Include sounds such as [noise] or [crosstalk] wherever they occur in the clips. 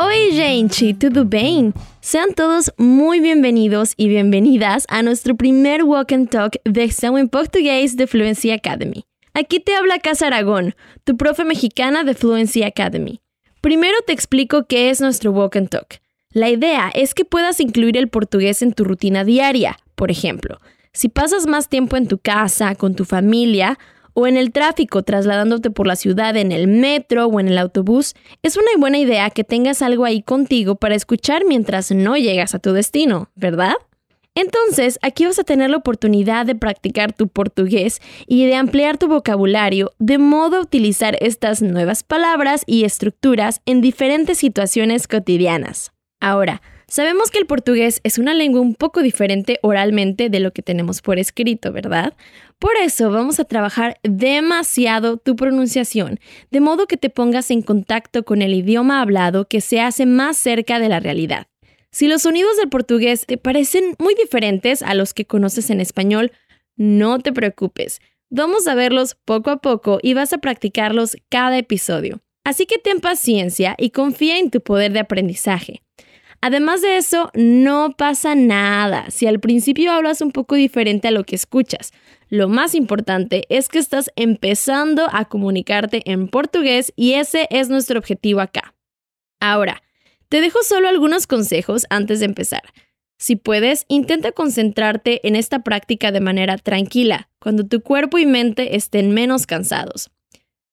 Oi, gente, ¿tudo bem? Sean todos muy bienvenidos y bienvenidas a nuestro primer Walk and Talk versión en portugués de Fluency Academy. Aquí te habla Casa Aragón, tu profe mexicana de Fluency Academy. Primero te explico qué es nuestro Walk and Talk. La idea es que puedas incluir el portugués en tu rutina diaria. Por ejemplo, si pasas más tiempo en tu casa, con tu familia, o en el tráfico trasladándote por la ciudad en el metro o en el autobús, es una buena idea que tengas algo ahí contigo para escuchar mientras no llegas a tu destino, ¿verdad? Entonces, aquí vas a tener la oportunidad de practicar tu portugués y de ampliar tu vocabulario de modo a utilizar estas nuevas palabras y estructuras en diferentes situaciones cotidianas. Ahora, Sabemos que el portugués es una lengua un poco diferente oralmente de lo que tenemos por escrito, ¿verdad? Por eso vamos a trabajar demasiado tu pronunciación, de modo que te pongas en contacto con el idioma hablado que se hace más cerca de la realidad. Si los sonidos del portugués te parecen muy diferentes a los que conoces en español, no te preocupes. Vamos a verlos poco a poco y vas a practicarlos cada episodio. Así que ten paciencia y confía en tu poder de aprendizaje. Además de eso, no pasa nada si al principio hablas un poco diferente a lo que escuchas. Lo más importante es que estás empezando a comunicarte en portugués y ese es nuestro objetivo acá. Ahora, te dejo solo algunos consejos antes de empezar. Si puedes, intenta concentrarte en esta práctica de manera tranquila, cuando tu cuerpo y mente estén menos cansados.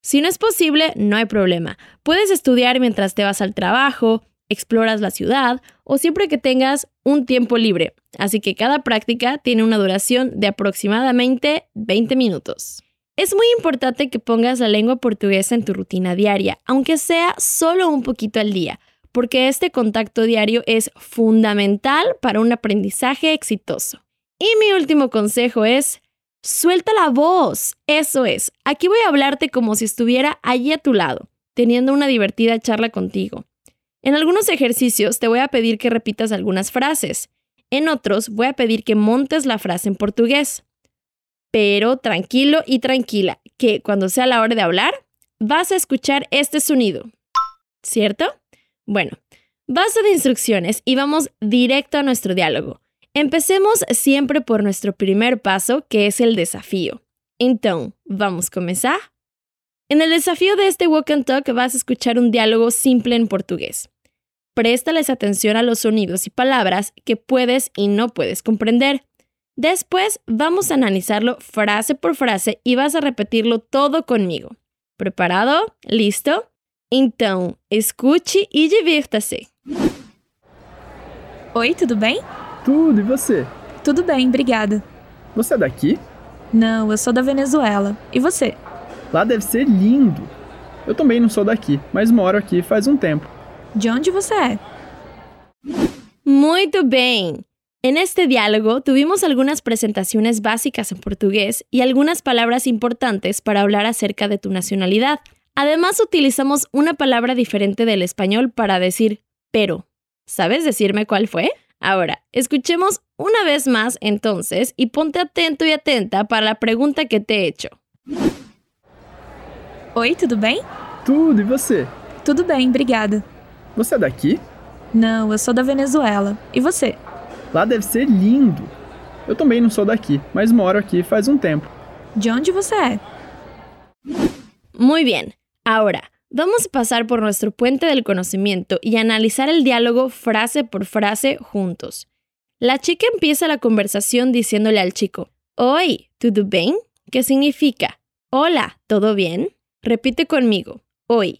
Si no es posible, no hay problema. Puedes estudiar mientras te vas al trabajo, exploras la ciudad o siempre que tengas un tiempo libre. Así que cada práctica tiene una duración de aproximadamente 20 minutos. Es muy importante que pongas la lengua portuguesa en tu rutina diaria, aunque sea solo un poquito al día, porque este contacto diario es fundamental para un aprendizaje exitoso. Y mi último consejo es, suelta la voz. Eso es, aquí voy a hablarte como si estuviera allí a tu lado, teniendo una divertida charla contigo. En algunos ejercicios te voy a pedir que repitas algunas frases. En otros voy a pedir que montes la frase en portugués. Pero tranquilo y tranquila, que cuando sea la hora de hablar, vas a escuchar este sonido. ¿Cierto? Bueno, base de instrucciones y vamos directo a nuestro diálogo. Empecemos siempre por nuestro primer paso, que es el desafío. Entonces, ¿vamos a comenzar? En el desafío de este Walk and Talk vas a escuchar un diálogo simple en portugués. Préstales atención a los sonidos y palabras que puedes y no puedes comprender. Después vamos a analizarlo frase por frase y vas a repetirlo todo conmigo. ¿Preparado? ¿Listo? Então, escute e divirta-se. Oi, tudo bem? Tudo, e você? Tudo bem, obrigada. Você é daqui? Não, eu sou da Venezuela. E você? Lá deve ser lindo. Eu também não sou daqui, mas moro aqui faz um tempo. ¿De dónde você é? Muy bien. En este diálogo tuvimos algunas presentaciones básicas en portugués y algunas palabras importantes para hablar acerca de tu nacionalidad. Además utilizamos una palabra diferente del español para decir pero. ¿Sabes decirme cuál fue? Ahora, escuchemos una vez más entonces y ponte atento y atenta para la pregunta que te he hecho. Oi, tudo bem? Tudo, e você? Tudo bem, obrigada. Você é daqui? Não, eu sou da Venezuela. E você? Lá deve ser lindo. Eu também não sou daqui, mas moro aqui faz um tempo. De onde você é? Muy bien. Ahora, vamos a pasar por nuestro puente del conocimiento y analizar el diálogo frase por frase juntos. La chica empieza la conversación diciéndole al chico, Oi, ¿tudo bem? ¿Qué significa? Hola, ¿todo bien? Repite conmigo, Oi.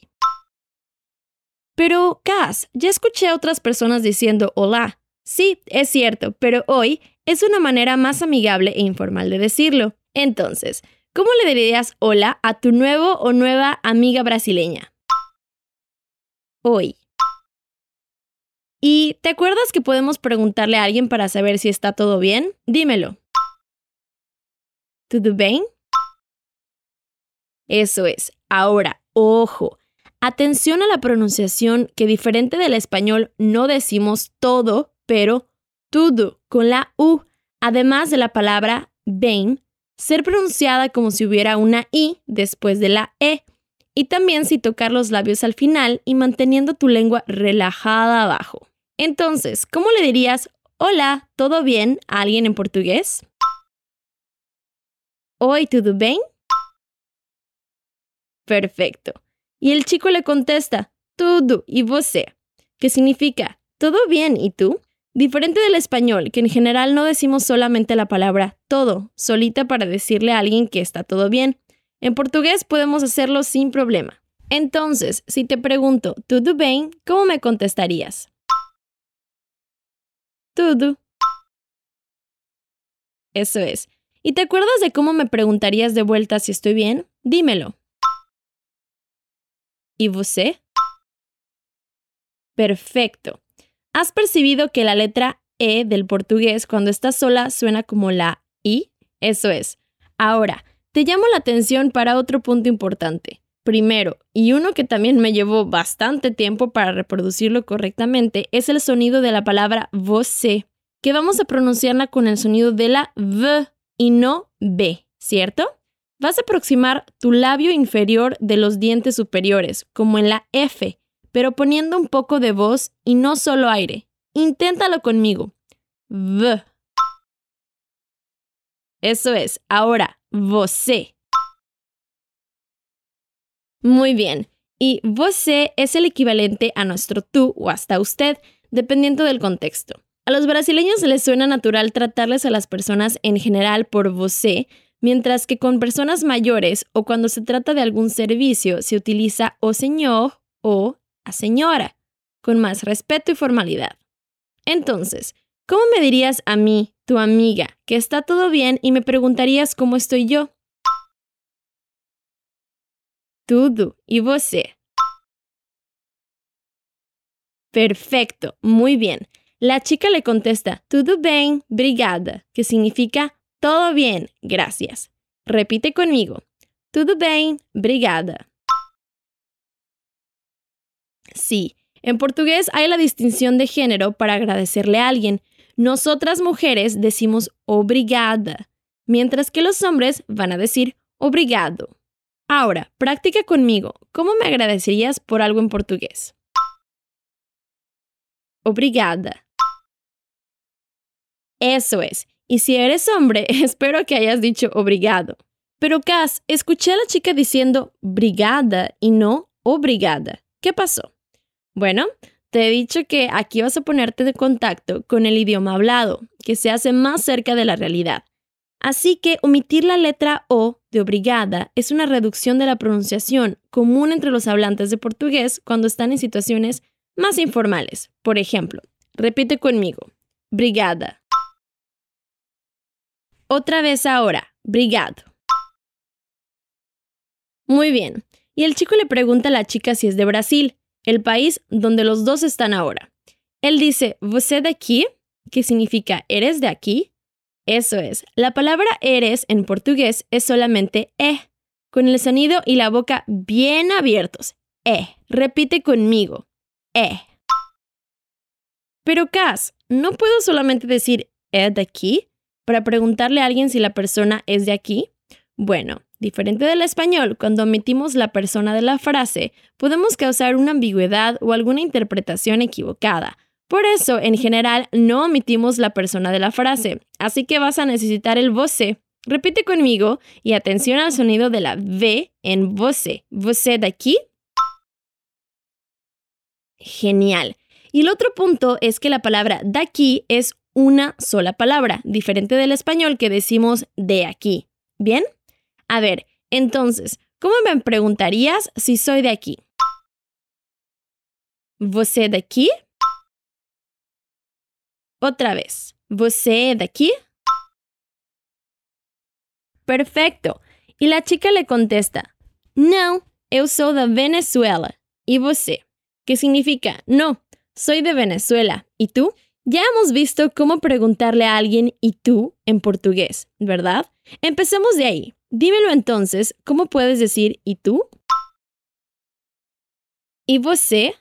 Pero, Cass, ya escuché a otras personas diciendo hola. Sí, es cierto, pero hoy es una manera más amigable e informal de decirlo. Entonces, ¿cómo le dirías hola a tu nuevo o nueva amiga brasileña? Hoy. ¿Y te acuerdas que podemos preguntarle a alguien para saber si está todo bien? Dímelo. ¿Todo bien? Eso es. Ahora, ojo, Atención a la pronunciación que diferente del español no decimos todo, pero todo con la U, además de la palabra bem, ser pronunciada como si hubiera una I después de la E. y también si tocar los labios al final y manteniendo tu lengua relajada abajo. Entonces, ¿cómo le dirías hola, todo bien a alguien en portugués? Oi, tudo bem? Perfecto. Y el chico le contesta, tudo y você, que significa todo bien y tú. Diferente del español, que en general no decimos solamente la palabra todo, solita para decirle a alguien que está todo bien. En portugués podemos hacerlo sin problema. Entonces, si te pregunto, ¿tudo bem? ¿Cómo me contestarías? Tudo. Eso es. ¿Y te acuerdas de cómo me preguntarías de vuelta si estoy bien? Dímelo. ¿Y você? Perfecto. ¿Has percibido que la letra E del portugués cuando está sola suena como la I? Eso es. Ahora, te llamo la atención para otro punto importante. Primero, y uno que también me llevó bastante tiempo para reproducirlo correctamente, es el sonido de la palabra você, que vamos a pronunciarla con el sonido de la V y no B, ¿cierto? Vas a aproximar tu labio inferior de los dientes superiores, como en la F, pero poniendo un poco de voz y no solo aire. Inténtalo conmigo. V. Eso es. Ahora, você. Muy bien. Y você es el equivalente a nuestro tú o hasta usted, dependiendo del contexto. A los brasileños les suena natural tratarles a las personas en general por você, mientras que con personas mayores o cuando se trata de algún servicio se utiliza o señor o a señora, con más respeto y formalidad. Entonces, ¿cómo me dirías a mí, tu amiga, que está todo bien y me preguntarías cómo estoy yo? Tudo y você. Perfecto, muy bien. La chica le contesta, tudo bem, brigada, que significa todo bien, gracias. Repite conmigo. Tudo bem, brigada. Sí, en portugués hay la distinción de género para agradecerle a alguien. Nosotras mujeres decimos obrigada, mientras que los hombres van a decir obrigado. Ahora, practica conmigo. ¿Cómo me agradecerías por algo en portugués? Obrigada. Eso es. Y si eres hombre, [laughs] espero que hayas dicho obrigado. Pero Cass, escuché a la chica diciendo brigada y no obrigada. ¿Qué pasó? Bueno, te he dicho que aquí vas a ponerte de contacto con el idioma hablado, que se hace más cerca de la realidad. Así que omitir la letra O de obrigada es una reducción de la pronunciación común entre los hablantes de portugués cuando están en situaciones más informales. Por ejemplo, repite conmigo, brigada. Otra vez ahora, brigado. Muy bien. Y el chico le pregunta a la chica si es de Brasil el país donde los dos están ahora. Él dice, ¿você de aquí? ¿Qué significa ¿eres de aquí? Eso es, la palabra eres en portugués es solamente e, con el sonido y la boca bien abiertos. E, repite conmigo, e. Pero Cas, ¿no puedo solamente decir e de aquí para preguntarle a alguien si la persona es de aquí? Bueno, Diferente del español, cuando omitimos la persona de la frase, podemos causar una ambigüedad o alguna interpretación equivocada. Por eso, en general, no omitimos la persona de la frase, así que vas a necesitar el voce. Repite conmigo y atención al sonido de la V en voce. ¿Voce de aquí? Genial. Y el otro punto es que la palabra de aquí es una sola palabra, diferente del español que decimos de aquí. ¿Bien? A ver, entonces, ¿cómo me preguntarías si soy de aquí? ¿Você de aquí? Otra vez. ¿Você de aquí? Perfecto. Y la chica le contesta, no, eu sou da Venezuela. ¿Y você? ¿Qué significa? No, soy de Venezuela. ¿Y tú? Ya hemos visto cómo preguntarle a alguien y tú en portugués, ¿verdad? Empecemos de ahí. Dímelo entonces, ¿cómo puedes decir ¿y tú? ¿Y você?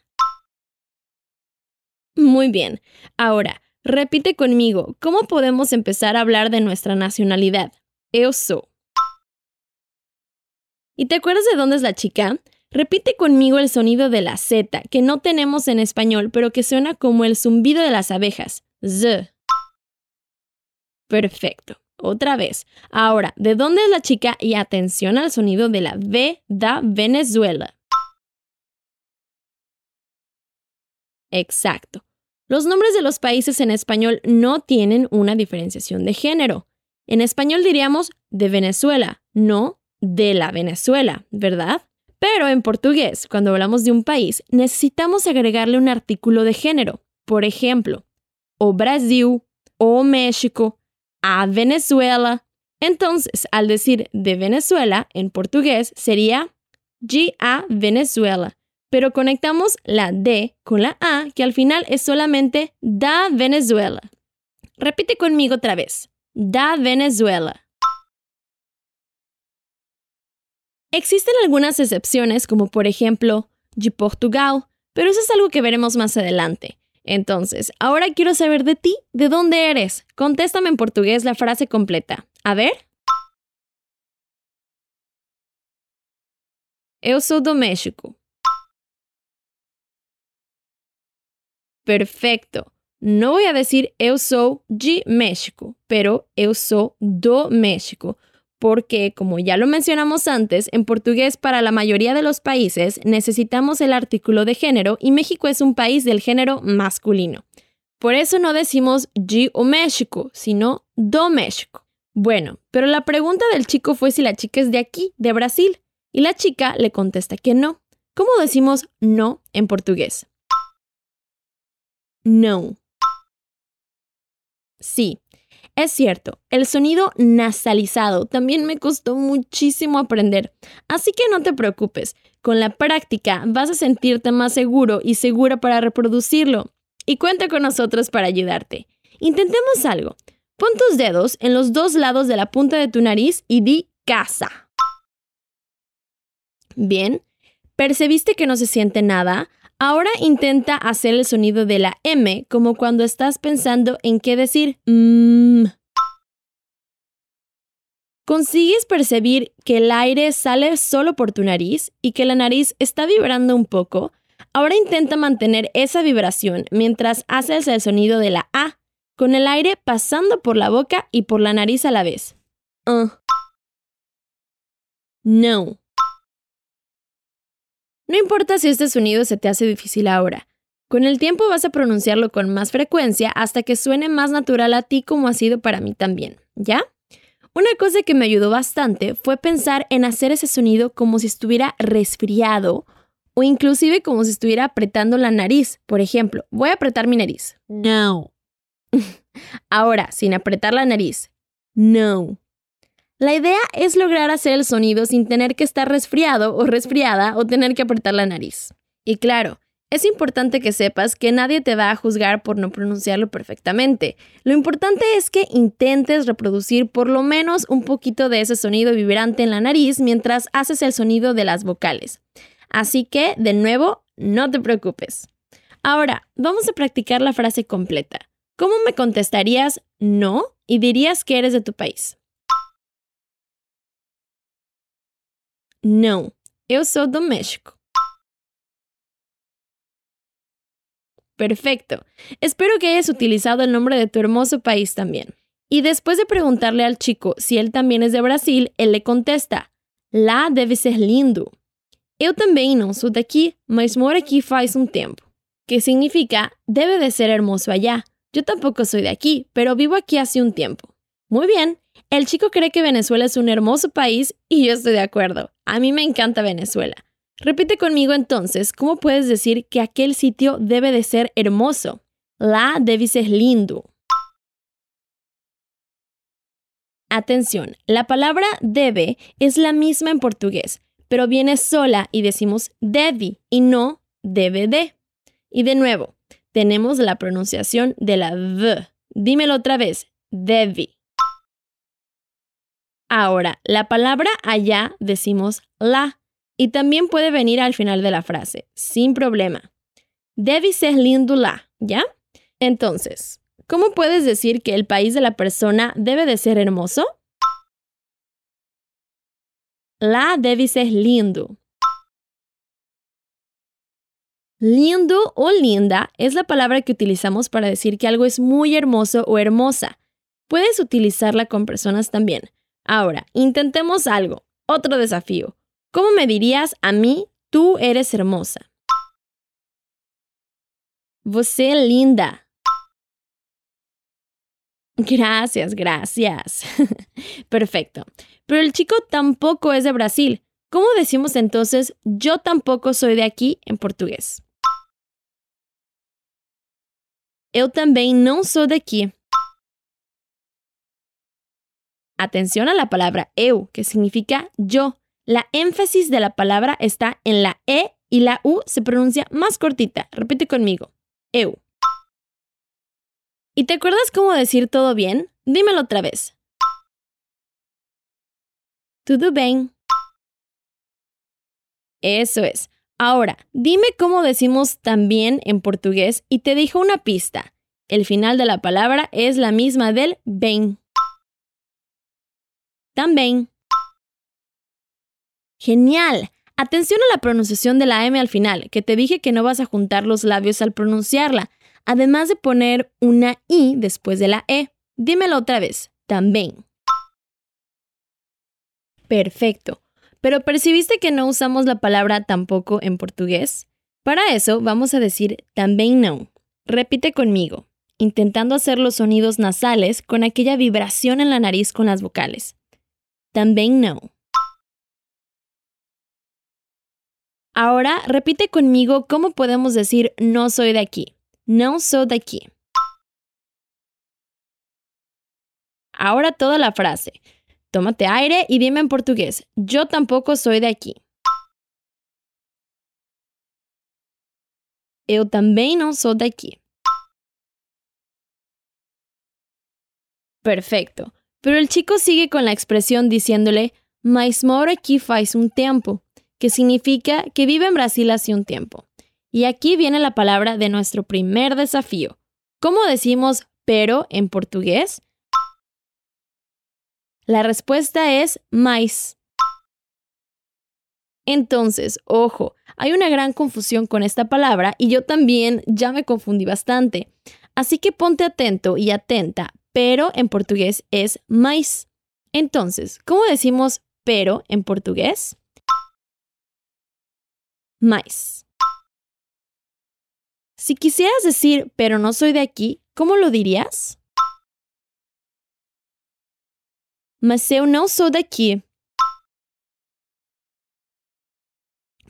Muy bien. Ahora, repite conmigo, ¿cómo podemos empezar a hablar de nuestra nacionalidad? Eu sou. ¿Y te acuerdas de dónde es la chica? Repite conmigo el sonido de la Z, que no tenemos en español, pero que suena como el zumbido de las abejas. Z. Perfecto. Otra vez. Ahora, ¿de dónde es la chica? Y atención al sonido de la V da Venezuela. Exacto. Los nombres de los países en español no tienen una diferenciación de género. En español diríamos de Venezuela, no de la Venezuela, ¿verdad? Pero en portugués, cuando hablamos de un país, necesitamos agregarle un artículo de género. Por ejemplo, o Brasil, o México, a Venezuela. Entonces, al decir de Venezuela en portugués sería a Venezuela pero conectamos la D con la A, que al final es solamente da Venezuela. Repite conmigo otra vez. Da Venezuela. Existen algunas excepciones, como por ejemplo, de Portugal, pero eso es algo que veremos más adelante. Entonces, ahora quiero saber de ti, ¿de dónde eres? Contéstame en portugués la frase completa. A ver. Eu sou do México. Perfecto. No voy a decir eu sou de México, pero eu sou do México, porque como ya lo mencionamos antes, en portugués para la mayoría de los países necesitamos el artículo de género y México es un país del género masculino. Por eso no decimos de o México, sino do México. Bueno, pero la pregunta del chico fue si la chica es de aquí, de Brasil, y la chica le contesta que no. ¿Cómo decimos no en portugués? no. Sí, es cierto, el sonido nasalizado también me costó muchísimo aprender, así que no te preocupes, con la práctica vas a sentirte más seguro y segura para reproducirlo. Y cuenta con nosotros para ayudarte. Intentemos algo. Pon tus dedos en los dos lados de la punta de tu nariz y di casa. Bien, ¿percibiste que no se siente nada? Ahora intenta hacer el sonido de la M como cuando estás pensando en qué decir. ¿Consigues percibir que el aire sale solo por tu nariz y que la nariz está vibrando un poco? Ahora intenta mantener esa vibración mientras haces el sonido de la A, con el aire pasando por la boca y por la nariz a la vez. Uh. No. No importa si este sonido se te hace difícil ahora. Con el tiempo vas a pronunciarlo con más frecuencia hasta que suene más natural a ti como ha sido para mí también, ¿ya? Una cosa que me ayudó bastante fue pensar en hacer ese sonido como si estuviera resfriado o inclusive como si estuviera apretando la nariz. Por ejemplo, voy a apretar mi nariz. No. [laughs] Ahora, sin apretar la nariz. No. La idea es lograr hacer el sonido sin tener que estar resfriado o resfriada o tener que apretar la nariz. Y claro, es importante que sepas que nadie te va a juzgar por no pronunciarlo perfectamente. Lo importante es que intentes reproducir por lo menos un poquito de ese sonido vibrante en la nariz mientras haces el sonido de las vocales. Así que, de nuevo, no te preocupes. Ahora, vamos a practicar la frase completa. ¿Cómo me contestarías no y dirías que eres de tu país? Não, eu sou do México. Perfecto. Espero que hayas utilizado el nombre de tu hermoso país también. Y después de preguntarle al chico si él también es de Brasil, él le contesta: Lá deve ser lindo. Eu também não sou daqui, mas moro aqui faz um tempo. Que significa debe de ser hermoso allá. Yo tampoco soy de aquí, pero vivo aquí hace un tiempo. Muy bien, el chico cree que Venezuela es un hermoso país y yo estoy de acuerdo. A mí me encanta Venezuela. Repite conmigo entonces, ¿cómo puedes decir que aquel sitio debe de ser hermoso? La debe ser lindo. Atención, la palabra debe es la misma en portugués, pero viene sola y decimos debe y no debe de. Y de nuevo, tenemos la pronunciación de la V. Dímelo otra vez, debe. Ahora, la palabra allá decimos la y también puede venir al final de la frase, sin problema. Debe ser lindo la, ¿ya? Entonces, ¿cómo puedes decir que el país de la persona debe de ser hermoso? La debe ser lindo. Lindo o linda es la palabra que utilizamos para decir que algo es muy hermoso o hermosa. Puedes utilizarla con personas también. Ahora, intentemos algo. Otro desafío. ¿Cómo me dirías a mí, tú eres hermosa? Você linda. Gracias, gracias. [laughs] Perfecto. Pero el chico tampoco es de Brasil. ¿Cómo decimos entonces yo tampoco soy de aquí en portugués? Eu também não sou daqui. Atención a la palabra eu, que significa yo. La énfasis de la palabra está en la e y la u se pronuncia más cortita. Repite conmigo. Eu. ¿Y te acuerdas cómo decir todo bien? Dímelo otra vez. Tudo bem. Eso es. Ahora, dime cómo decimos también en portugués y te dijo una pista. El final de la palabra es la misma del bem. También. Genial. Atención a la pronunciación de la M al final, que te dije que no vas a juntar los labios al pronunciarla, además de poner una I después de la E. Dímelo otra vez. También. Perfecto. Pero ¿percibiste que no usamos la palabra tampoco en portugués? Para eso vamos a decir también no. Repite conmigo, intentando hacer los sonidos nasales con aquella vibración en la nariz con las vocales. También no. Ahora repite conmigo cómo podemos decir no soy de aquí. No soy de aquí. Ahora toda la frase. Tómate aire y dime en portugués. Yo tampoco soy de aquí. Eu também não sou daqui. Perfecto. Pero el chico sigue con la expresión diciéndole, mas moro aquí faz un tiempo, que significa que vive en Brasil hace un tiempo. Y aquí viene la palabra de nuestro primer desafío. ¿Cómo decimos pero en portugués? La respuesta es mais. Entonces, ojo, hay una gran confusión con esta palabra y yo también ya me confundí bastante. Así que ponte atento y atenta, pero en portugués es mais. Entonces, ¿cómo decimos pero en portugués? Mais. Si quisieras decir pero no soy de aquí, ¿cómo lo dirías? Mas eu não sou daqui.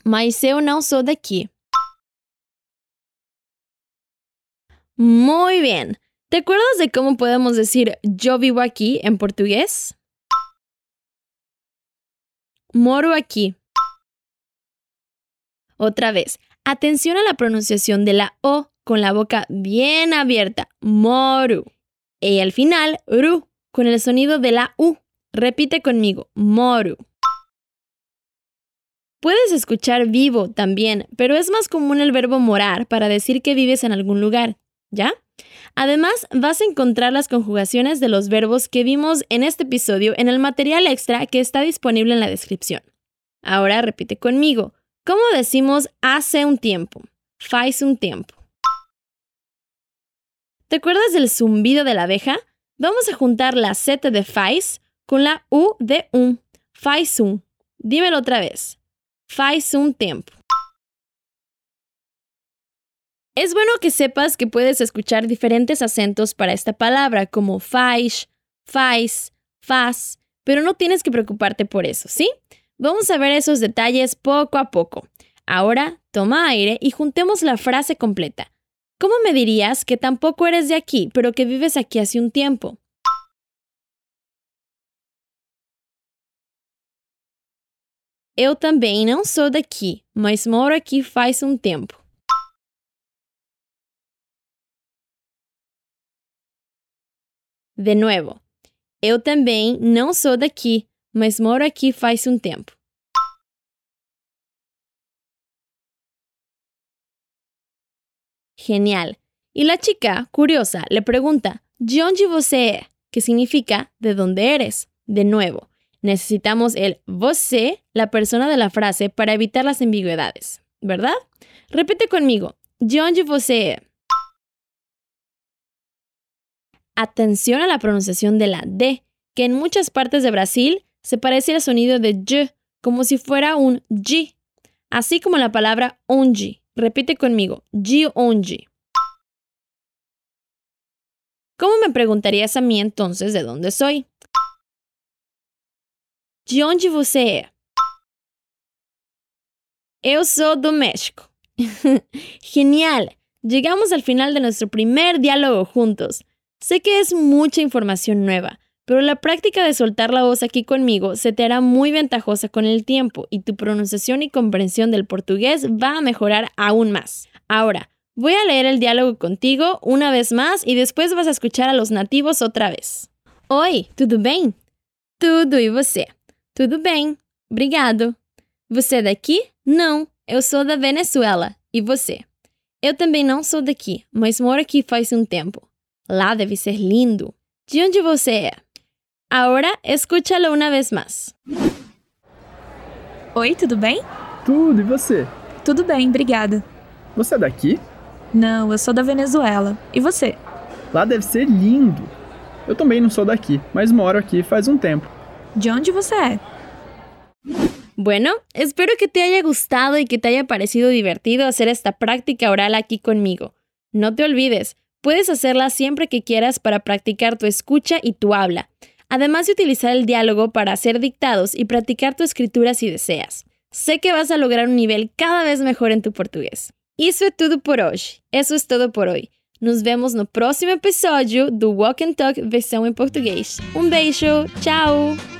Mas eu não sou daqui. Muy bien. ¿Te acuerdas de cómo podemos decir yo vivo aquí en portugués? Moro aquí. Otra vez, atención a la pronunciación de la O con la boca bien abierta. Moru. Y al final, ru, con el sonido de la U. Repite conmigo, moru. Puedes escuchar vivo también, pero es más común el verbo morar para decir que vives en algún lugar, ¿ya? Además, vas a encontrar las conjugaciones de los verbos que vimos en este episodio en el material extra que está disponible en la descripción. Ahora repite conmigo. ¿Cómo decimos hace un tiempo? Faz un tiempo. ¿Te acuerdas del zumbido de la abeja? Vamos a juntar la Z de faz con la U de un. Faz un. Dímelo otra vez. Faz un tiempo. Es bueno que sepas que puedes escuchar diferentes acentos para esta palabra, como faz, faz, faz, pero no tienes que preocuparte por eso, ¿sí? Vamos a ver esos detalles poco a poco. Ahora, toma aire y juntemos la frase completa. ¿Cómo me dirías que tampoco eres de aquí, pero que vives aquí hace un tiempo? Eu também não sou daqui, mas moro aqui faz um tempo. De nuevo, eu também não sou daqui, mas moro aqui faz um tempo. Genial. Y la chica, curiosa, le pregunta, ¿de onde você é? Que significa, ¿de dónde eres? De nuevo, necesitamos el você, la persona de la frase, para evitar las ambigüedades. ¿verdad? Repite conmigo. De onde você é? Atención a la pronunciación de la D, que en muchas partes de Brasil se parece al sonido de Y, como si fuera un G, así como la palabra onde. Repite conmigo, de onde. ¿Cómo me preguntarías a mí entonces de dónde soy? De onde você é? Eu sou do México. [laughs] Genial. Llegamos al final de nuestro primer diálogo juntos. Sé que es mucha información nueva, pero la práctica de soltar la voz aquí conmigo se te hará muy ventajosa con el tiempo y tu pronunciación y comprensión del portugués va a mejorar aún más. Ahora, voy a leer el diálogo contigo una vez más y después vas a escuchar a los nativos otra vez. Oi, tudo bem? Tudo e você? Tudo bem, obrigado. Você daqui? Não, eu sou da Venezuela. E você? Eu também não sou daqui, mas moro aqui faz um tempo. Lá deve ser lindo. De onde você é? Agora, escúchalo uma vez mais. Oi, tudo bem? Tudo, e você? Tudo bem, obrigada. Você é daqui? Não, eu sou da Venezuela. E você? Lá deve ser lindo. Eu também não sou daqui, mas moro aqui faz um tempo. De onde você é? Bueno, espero que te haya gustado y que te haya parecido divertido hacer esta práctica oral aquí conmigo. No te olvides, puedes hacerla siempre que quieras para practicar tu escucha y tu habla, además de utilizar el diálogo para hacer dictados y practicar tu escritura si deseas. Sé que vas a lograr un nivel cada vez mejor en tu português. Isso é tudo por hoje. Isso é tudo por hoje. Nos vemos no próximo episódio do Walk and Talk versão em português. Um beijo, tchau!